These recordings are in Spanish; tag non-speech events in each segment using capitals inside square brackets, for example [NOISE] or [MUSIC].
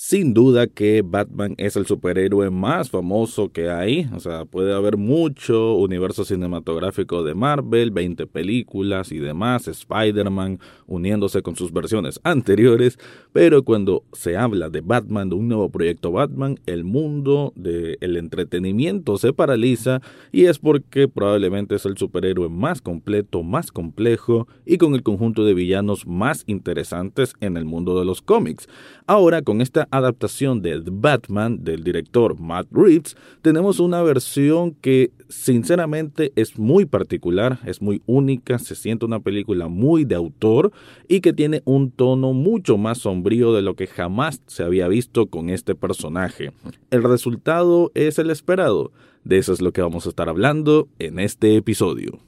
Sin duda que Batman es el superhéroe más famoso que hay, o sea, puede haber mucho universo cinematográfico de Marvel, 20 películas y demás, Spider-Man uniéndose con sus versiones [LAUGHS] anteriores, pero cuando se habla de Batman, de un nuevo proyecto Batman, el mundo del entretenimiento se paraliza y es porque probablemente es el superhéroe más completo, más complejo y con el conjunto de villanos más interesantes en el mundo de los cómics. Ahora, con esta adaptación de The Batman del director Matt Reeves, tenemos una versión que sinceramente es muy particular, es muy única, se siente una película muy de autor y que tiene un tono mucho más sombrío de lo que jamás se había visto con este personaje. El resultado es el esperado. De eso es lo que vamos a estar hablando en este episodio.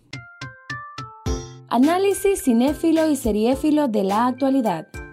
Análisis cinéfilo y seriéfilo de la actualidad.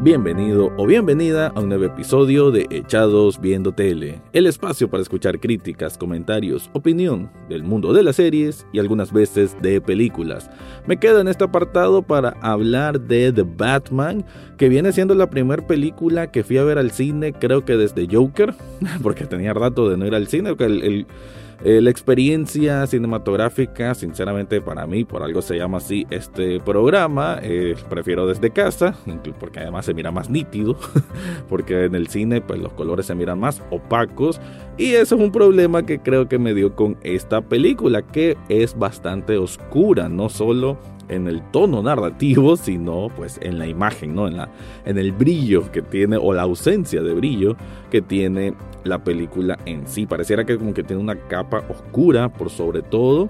Bienvenido o bienvenida a un nuevo episodio de Echados Viendo Tele, el espacio para escuchar críticas, comentarios, opinión del mundo de las series y algunas veces de películas. Me quedo en este apartado para hablar de The Batman, que viene siendo la primera película que fui a ver al cine, creo que desde Joker, [LAUGHS] porque tenía rato de no ir al cine, el, el eh, la experiencia cinematográfica, sinceramente para mí, por algo se llama así este programa, eh, prefiero desde casa, porque además se mira más nítido, [LAUGHS] porque en el cine pues los colores se miran más opacos y eso es un problema que creo que me dio con esta película, que es bastante oscura, no solo en el tono narrativo, sino pues en la imagen, ¿no? En, la, en el brillo que tiene o la ausencia de brillo que tiene la película en sí. Pareciera que como que tiene una capa oscura por sobre todo,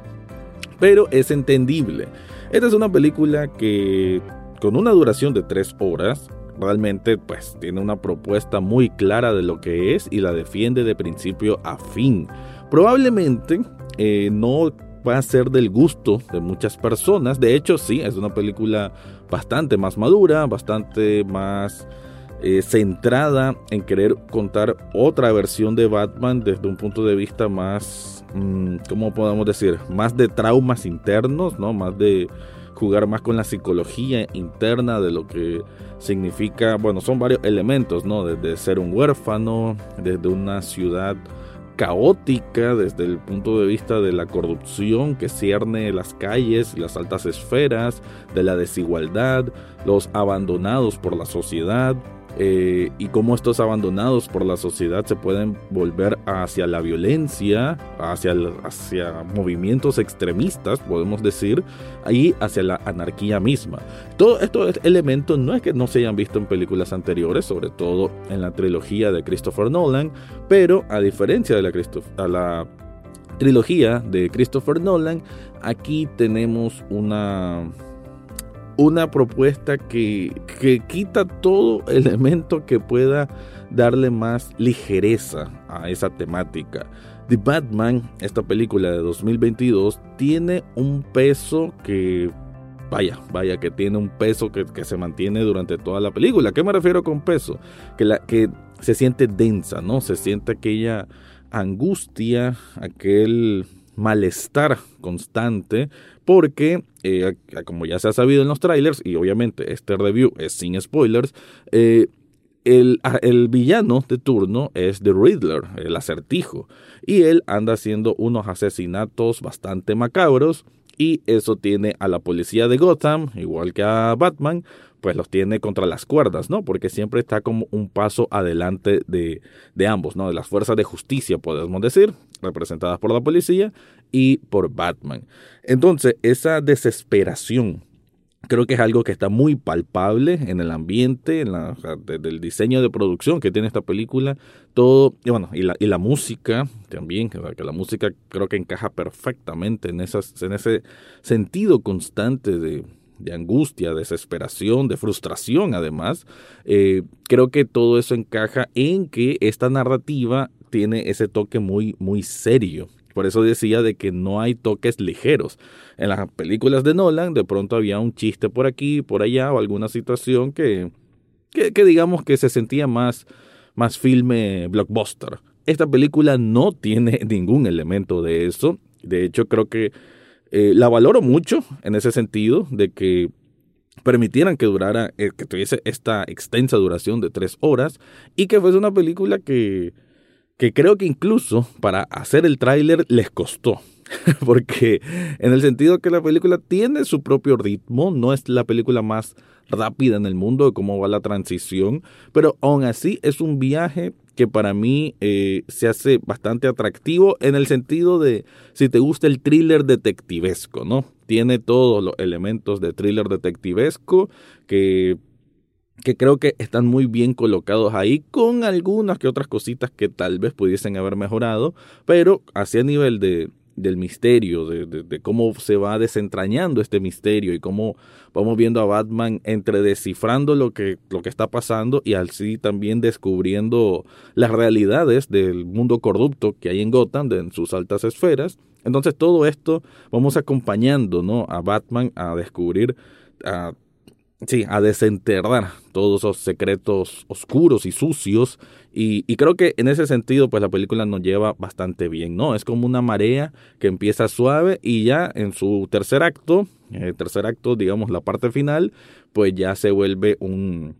pero es entendible. Esta es una película que con una duración de tres horas realmente pues tiene una propuesta muy clara de lo que es y la defiende de principio a fin. Probablemente eh, no va a ser del gusto de muchas personas. De hecho, sí, es una película bastante más madura, bastante más eh, centrada en querer contar otra versión de Batman desde un punto de vista más, mm, ¿cómo podemos decir? Más de traumas internos, ¿no? Más de jugar más con la psicología interna de lo que significa, bueno, son varios elementos, ¿no? Desde ser un huérfano, desde una ciudad caótica desde el punto de vista de la corrupción que cierne las calles, las altas esferas, de la desigualdad, los abandonados por la sociedad, eh, y cómo estos abandonados por la sociedad se pueden volver hacia la violencia, hacia, hacia movimientos extremistas, podemos decir, y hacia la anarquía misma. Todos estos elementos no es que no se hayan visto en películas anteriores, sobre todo en la trilogía de Christopher Nolan, pero a diferencia de la, trilogía de Christopher Nolan, aquí tenemos una una propuesta que, quita todo elemento que pueda darle más ligereza a esa temática. The Batman, esta película de 2022, tiene un peso que, vaya, vaya, que tiene un peso que, se mantiene durante toda la película. ¿A qué me refiero con peso? Que, la, que se siente densa, ¿no? Se siente aquella angustia, aquel malestar constante porque, eh, como ya se ha sabido en los trailers, y obviamente este review es sin spoilers, eh, el, el, villano de turno es The Riddler, el acertijo, y él anda haciendo unos asesinatos bastante macabros, y eso tiene a la policía de Gotham, igual que a Batman, pues los tiene contra las cuerdas, ¿no? Porque siempre está como un paso adelante de, de ambos, ¿no? De las fuerzas de justicia, podemos decir, representadas por la policía y por Batman. Entonces, esa desesperación creo que es algo que está muy palpable en el ambiente, en la, desde el diseño de producción que tiene esta película, todo, y bueno, y la, y la música también, que la música creo que encaja perfectamente en, esas, en ese sentido constante de, de angustia, desesperación, de frustración además. Eh, creo que todo eso encaja en que esta narrativa tiene ese toque muy, muy serio. Por eso decía de que no hay toques ligeros. En las películas de Nolan de pronto había un chiste por aquí, por allá o alguna situación que que, digamos que se sentía más, más filme blockbuster. Esta película no tiene [LAUGHS] ningún elemento de eso. De hecho, creo que eh, la valoro mucho en ese sentido, de que permitieran que durara, eh, que tuviese esta extensa duración de tres horas y que fuese una película que, que creo que incluso para hacer el tráiler les costó. [LAUGHS] Porque en el sentido que la película tiene su propio ritmo, no es la película más rápida en el mundo de cómo va la transición, pero aún así es un viaje que para mí eh, se hace bastante atractivo en el sentido de si te gusta el thriller detectivesco, ¿no? Tiene todos los elementos de thriller detectivesco que que creo que están muy bien colocados ahí, con algunas que otras cositas que tal vez pudiesen haber mejorado, pero hacia nivel de, del misterio, de, cómo se va desentrañando este misterio y cómo vamos viendo a Batman entre descifrando lo que, lo que está pasando y así también descubriendo las realidades del mundo corrupto que hay en Gotham, en sus altas esferas. Entonces todo esto vamos acompañando ¿no? a Batman a descubrir a sí, a desenterrar todos esos secretos oscuros y sucios. Y, creo que en ese sentido, pues la película nos lleva bastante bien, ¿no? Es como una marea que empieza suave y ya en su tercer acto, el tercer acto, digamos, la parte final, pues ya se vuelve un,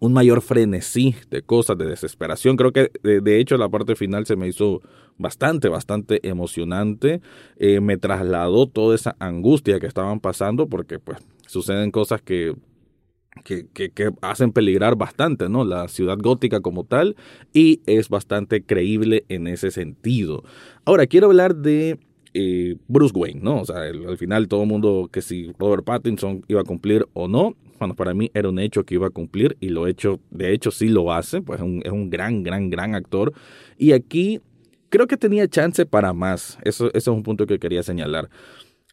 un mayor frenesí de cosas, de desesperación. Creo que de, hecho la parte final se me hizo bastante, bastante emocionante. Eh, me trasladó toda esa angustia que estaban pasando porque pues suceden cosas que que, hacen peligrar bastante, ¿no? La ciudad gótica como tal y es bastante creíble en ese sentido. Ahora, quiero hablar de eh, Bruce Wayne, ¿no? O sea, al final todo el mundo que si Robert Pattinson iba a cumplir o no, bueno, para mí era un hecho que iba a cumplir y lo hecho, de hecho sí lo hace, pues es un, es un gran, gran, gran actor. Y aquí creo que tenía chance para más, eso, eso es un punto que quería señalar.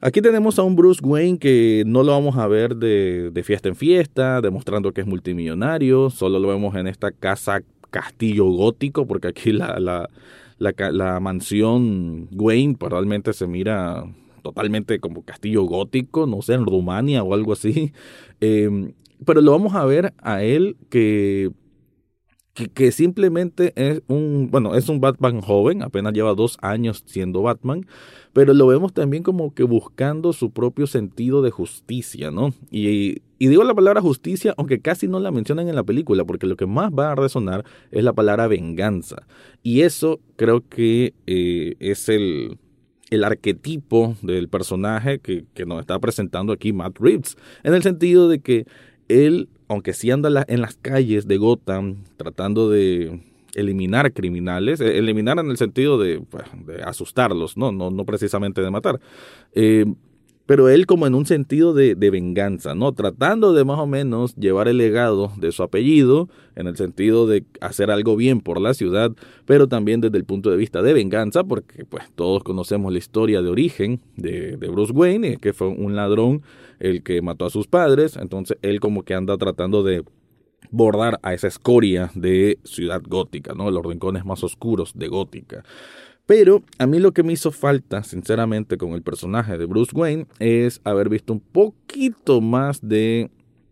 Aquí tenemos a un Bruce Wayne que no lo vamos a ver de, fiesta en fiesta, demostrando que es multimillonario, solo lo vemos en esta casa castillo gótico, porque aquí la, mansión Wayne pues, realmente se mira totalmente como castillo gótico, no sé, en Rumania o algo así. Em, pero lo vamos a ver a él que, que, simplemente es un, bueno, es un Batman joven, apenas lleva dos años siendo Batman, pero lo vemos también como que buscando su propio sentido de justicia, ¿no? Y, digo la palabra justicia, aunque casi no la mencionan en la película, porque lo que más va a resonar es la palabra venganza. Y eso creo que eh, es el, el arquetipo del personaje que, nos está presentando aquí Matt Reeves, en el sentido de que él, aunque sí anda en las calles de Gotham tratando de eliminar criminales, eh, eliminar en el sentido de, asustarlos, ¿no? ¿no? No precisamente de matar. Eh, pero él como en un sentido de, de, venganza, ¿no? Tratando de más o menos llevar el legado de su apellido, en el sentido de hacer algo bien por la ciudad, pero también desde el punto de vista de venganza, porque pues todos conocemos la historia de origen de, de Bruce Wayne, que fue un ladrón el que mató a sus padres, entonces él como que anda tratando de bordar a esa escoria de ciudad gótica, ¿no? Los rincones más oscuros de gótica. Pero a mí lo que me hizo falta, sinceramente, con el personaje de Bruce Wayne es haber visto un poquito más de,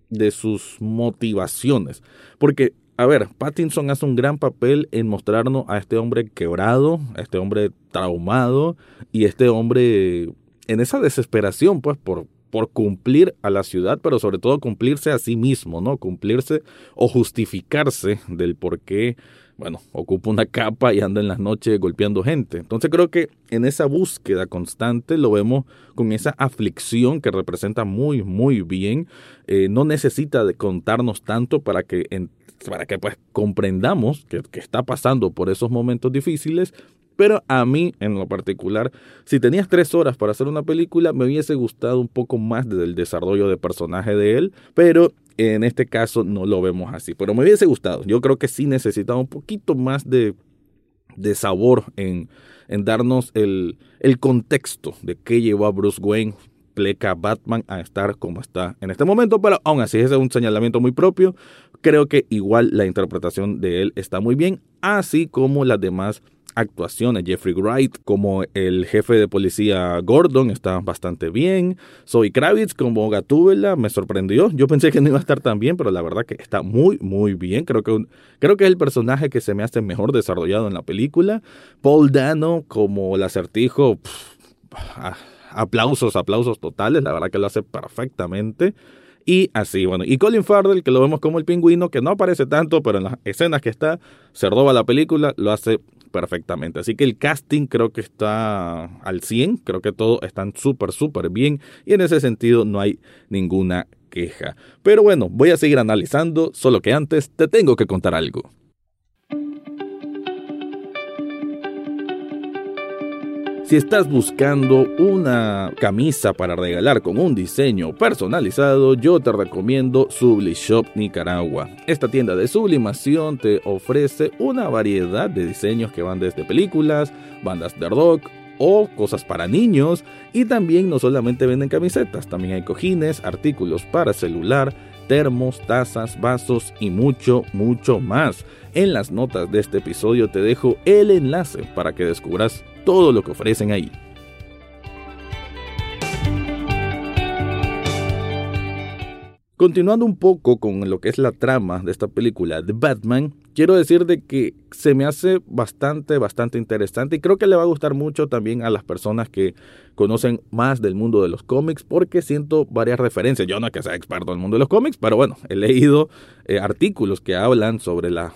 de sus motivaciones. Porque, a ver, Pattinson hace un gran papel en mostrarnos a este hombre quebrado, a este hombre traumado y este hombre en esa desesperación, pues, por, por cumplir a la ciudad, pero sobre todo cumplirse a sí mismo, ¿no? Cumplirse o justificarse del por qué, bueno, ocupa una capa y anda en las noches golpeando gente. Entonces creo que en esa búsqueda constante lo vemos con esa aflicción que representa muy, muy bien. Eh, no necesita de contarnos tanto para que para que pues comprendamos que, que, está pasando por esos momentos difíciles pero a mí, en lo particular, si tenías tres horas para hacer una película, me hubiese gustado un poco más del desarrollo de personaje de él, pero en este caso no lo vemos así. Pero me hubiese gustado. Yo creo que sí necesitaba un poquito más de, de sabor en, en darnos el, el contexto de qué llevó a Bruce Wayne pleca Batman a estar como está en este momento, pero aún así ese es un señalamiento muy propio. Creo que igual la interpretación de él está muy bien, así como las demás actuaciones. Jeffrey Wright como el jefe de policía Gordon está bastante bien. Zoe Kravitz como Gatúbela me sorprendió. Yo pensé que no iba a estar tan bien, pero la verdad que está muy, muy bien. Creo que, creo que es el personaje que se me hace mejor desarrollado en la película. Paul Dano como el acertijo. Ah, aplausos, aplausos totales. La verdad que lo hace perfectamente. Y así, bueno. Y Colin Farrell, que lo vemos como el pingüino, que no aparece tanto, pero en las escenas que está, se roba la película, lo hace perfectamente. Así que el casting creo que está al 100, creo que todos están súper, súper bien y en ese sentido no hay ninguna queja. Pero bueno, voy a seguir analizando, solo que antes te tengo que contar algo. Si estás buscando una camisa para regalar con un diseño personalizado, yo te recomiendo Sublishop Nicaragua. Esta tienda de sublimación te ofrece una variedad de diseños que van desde películas, bandas de rock o cosas para niños y también no solamente venden camisetas, también hay cojines, artículos para celular, termos, tazas, vasos y mucho, mucho más. En las notas de este episodio te dejo el enlace para que descubras todo lo que ofrecen ahí. Continuando un poco con lo que es la trama de esta película de Batman, quiero decir de que se me hace bastante, bastante interesante y creo que le va a gustar mucho también a las personas que conocen más del mundo de los cómics porque siento varias referencias. Yo no es que sea experto en el mundo de los cómics, pero bueno, he leído eh, artículos que hablan sobre la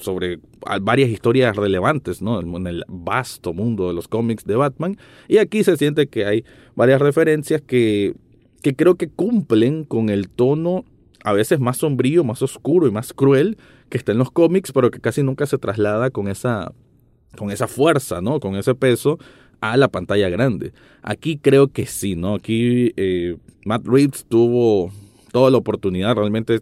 sobre varias historias relevantes ¿no? en el vasto mundo de los cómics de Batman. Y aquí se siente que hay varias referencias que, que creo que cumplen con el tono a veces más sombrío, más oscuro y más cruel que está en los cómics, pero que casi nunca se traslada con esa, con esa fuerza, ¿no? con ese peso a la pantalla grande. Aquí creo que sí, ¿no? Aquí eh, Matt Reeves tuvo toda la oportunidad realmente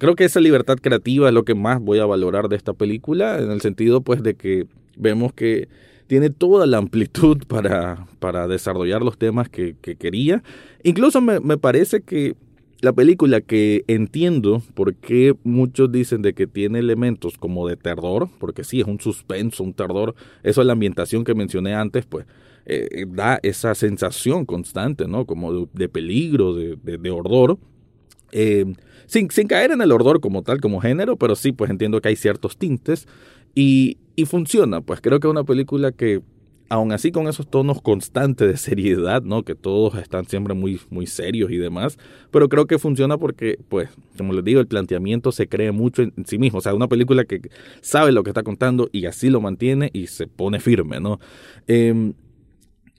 creo que esa libertad creativa es lo que más voy a valorar de esta película, en el sentido pues de que vemos que tiene toda la amplitud [LAUGHS] para, para desarrollar los temas que, quería. Incluso me, parece que la película que entiendo por qué muchos dicen de que tiene elementos como de terror, porque sí, es un suspenso, un terror, eso es la ambientación que mencioné antes, pues eh, da esa sensación constante, ¿no? Como de, peligro, de, de, de horror. Eh, sin, caer en el ordor como tal, como género, pero sí, pues entiendo que hay ciertos tintes y, funciona. Pues creo que es una película que, aún así con esos tonos constantes de seriedad, ¿no? Que todos están siempre muy, muy serios y demás, pero creo que funciona porque, pues, como les digo, el planteamiento se cree mucho en, sí mismo. O sea, una película que sabe lo que está contando y así lo mantiene y se pone firme, ¿no? Eh,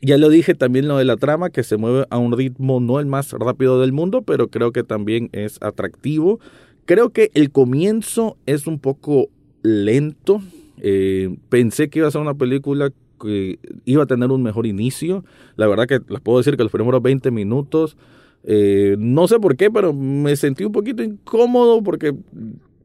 ya lo dije también lo de la trama, que se mueve a un ritmo no el más rápido del mundo, pero creo que también es atractivo. Creo que el comienzo es un poco lento. Eh, pensé que iba a ser una película que iba a tener un mejor inicio. La verdad que les puedo decir que los primeros 20 minutos, eh, no sé por qué, pero me sentí un poquito incómodo porque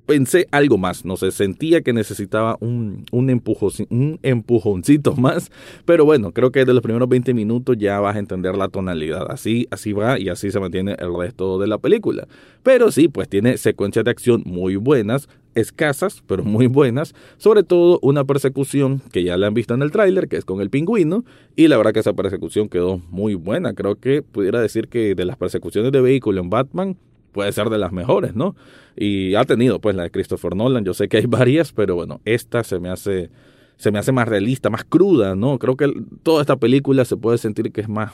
pensé algo más, no sé, sentía que necesitaba un, un, un empujoncito [LAUGHS] más, pero bueno, creo que de los primeros 20 minutos ya vas a entender la tonalidad, así, así va y así se mantiene el resto de la película. Pero sí, pues tiene secuencias de acción muy buenas, escasas, pero muy buenas, sobre todo una persecución que ya la han visto en el tráiler, que es con el pingüino, y la verdad que esa persecución quedó muy buena, creo que pudiera decir que de las persecuciones de vehículo en Batman, puede ser de las mejores, ¿no? Y ha tenido pues la de Christopher Nolan, yo sé que hay varias, pero bueno, esta se me hace se me hace más realista, más cruda, ¿no? Creo que toda esta película se puede sentir que es más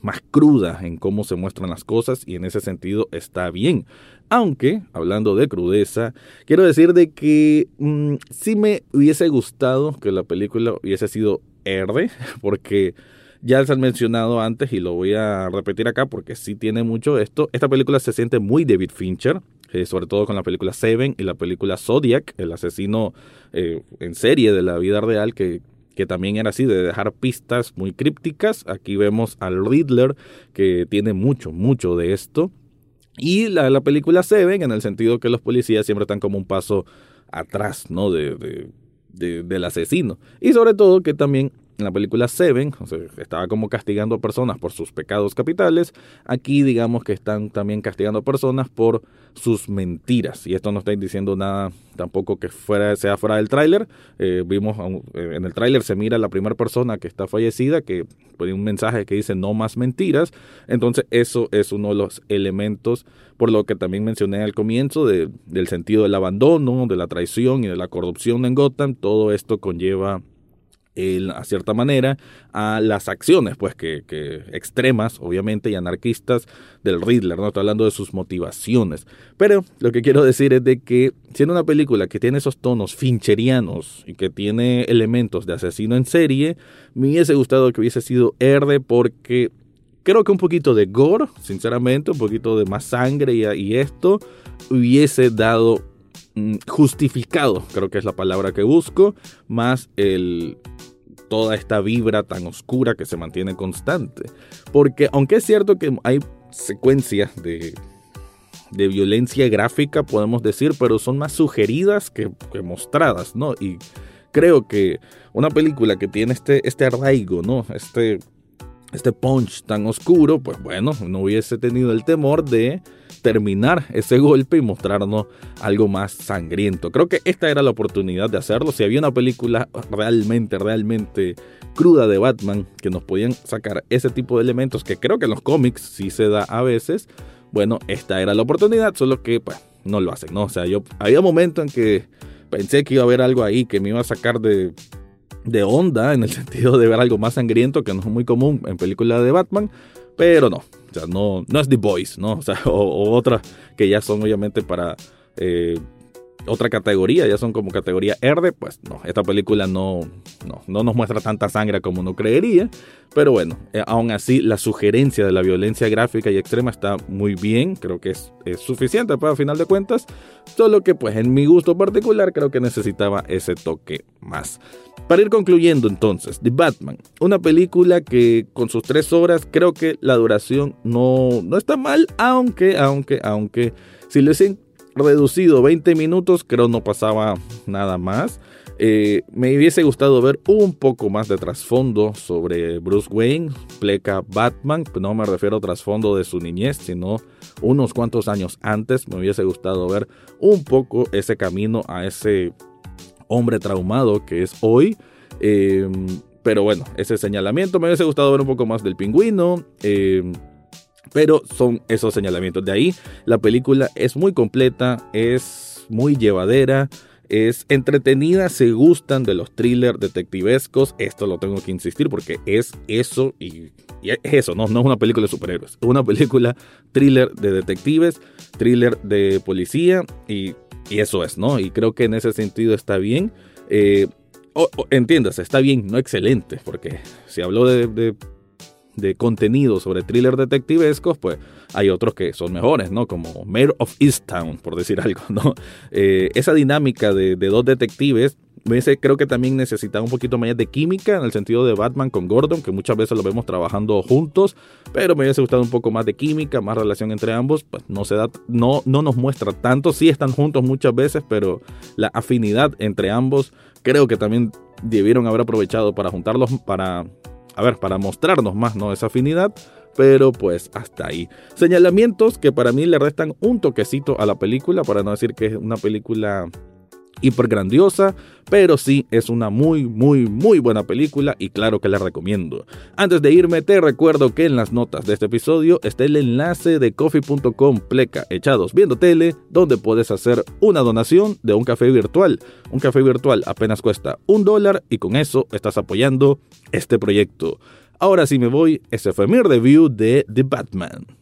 más cruda en cómo se muestran las cosas y en ese sentido está bien. Aunque, hablando de crudeza, quiero decir de que mm, sí me hubiese gustado que la película hubiese sido R, [LAUGHS] porque ya se han mencionado antes y lo voy a repetir acá porque sí tiene mucho esto. Esta película se siente muy David Fincher, eh, sobre todo con la película Seven y la película Zodiac, el asesino eh, en serie de la vida real que, que también era así, de dejar pistas muy crípticas. Aquí vemos al Riddler, que tiene mucho, mucho de esto. Y la, la película Seven, en el sentido que los policías siempre están como un paso atrás, ¿no? De, de, del asesino. Y sobre todo que también en la película Seven, o sea, estaba como castigando a personas por sus pecados capitales, aquí digamos que están también castigando a personas por sus mentiras. Y esto no está diciendo nada tampoco que fuera, sea fuera del tráiler. Eh, vimos eh, en el tráiler se mira la primera persona que está fallecida, que pone un mensaje que dice no más mentiras. Entonces eso es uno de los elementos, por lo que también mencioné al comienzo, del sentido del abandono, de la traición y de la corrupción en Gotham. Todo esto conlleva a cierta manera a las acciones pues que, extremas obviamente y anarquistas del Riddler no estoy hablando de sus motivaciones. Pero lo que quiero decir es de que siendo una película que tiene esos tonos fincherianos y que tiene elementos de asesino en serie me hubiese gustado que hubiese sido R porque creo que un poquito de gore sinceramente un poquito de más sangre y, esto hubiese dado justificado, creo que es la palabra que busco, más el, toda esta vibra tan oscura que se mantiene constante. Porque aunque es cierto que hay secuencias de, de violencia gráfica, podemos decir, pero son más sugeridas que, mostradas, ¿no? Y creo que una película que tiene este, este arraigo, ¿no? Este, este punch tan oscuro, pues bueno, no hubiese tenido el temor de terminar ese golpe y mostrarnos algo más sangriento. Creo que esta era la oportunidad de hacerlo. Si había una película realmente, realmente cruda de Batman que nos podían sacar ese tipo de elementos que creo que en los cómics sí se da a veces, bueno, esta era la oportunidad, solo que pues no lo hacen, ¿no? O sea, yo había momentos en que pensé que iba a haber algo ahí que me iba a sacar de de onda en el [LAUGHS] sentido de ver algo más sangriento que no es muy común en películas de Batman, pero no, o sea, no, no es The Boys, ¿no? [LAUGHS] O sea, o, otras que ya son obviamente para eh, otra categoría, ya son como categoría R, pues no, esta película no, no, no nos muestra tanta sangre como uno creería, pero bueno, eh, aún así la sugerencia de la violencia gráfica y extrema está muy bien, creo que es, es suficiente para final de cuentas, solo que pues en mi gusto particular creo que necesitaba ese toque más. Para ir concluyendo entonces, The Batman, una película que con sus tres horas creo que la duración no, no está mal, aunque, aunque, aunque, si le reducido 20 minutos, creo no pasaba nada más. Eh, me hubiese gustado ver un poco más de trasfondo sobre Bruce Wayne, pleca Batman, no me refiero a trasfondo de su niñez, sino unos cuantos años antes. Me hubiese gustado ver un poco ese camino a ese hombre traumado que es hoy. Em, pero bueno, ese señalamiento me hubiese gustado ver un poco más del pingüino. Eh, pero son esos señalamientos. De ahí la película es muy completa, es muy llevadera, es entretenida, se gustan de los thrillers detectivescos. Esto lo tengo que insistir porque es eso y, es eso, no, no es una película de superhéroes. Es una película thriller de detectives, thriller de policía y, eso es, ¿no? Y creo que en ese sentido está bien. Eh, entiéndase, está bien, no excelente, porque si hablo de de contenido sobre thriller detectivescos, pues hay otros que son mejores, ¿no? Como Mayor of Easttown, por decir [LAUGHS] algo, ¿no? Eh, esa dinámica de, dos detectives, creo que también necesitaba un poquito más de química en el sentido de Batman con Gordon, que muchas veces lo vemos trabajando juntos, pero me hubiese gustado un poco más de química, más relación entre ambos, pues no se da, no, no nos muestra tanto, sí están juntos muchas veces, pero la afinidad entre ambos creo que también debieron haber aprovechado para juntarlos, para a ver, para mostrarnos más, ¿no? Esa afinidad, pero pues hasta ahí. Señalamientos que para mí le restan un toquecito a la película, para no decir que es una película hiper grandiosa, pero sí es una muy, muy, muy buena película y claro que la recomiendo. Antes de irme, te recuerdo que en las notas de este episodio está el enlace de coffee.com pleca echados viendo tele, donde puedes hacer una donación de un café virtual. Un café virtual apenas cuesta un dólar y con eso estás apoyando este proyecto. Ahora sí me voy, ese fue mi review de The Batman.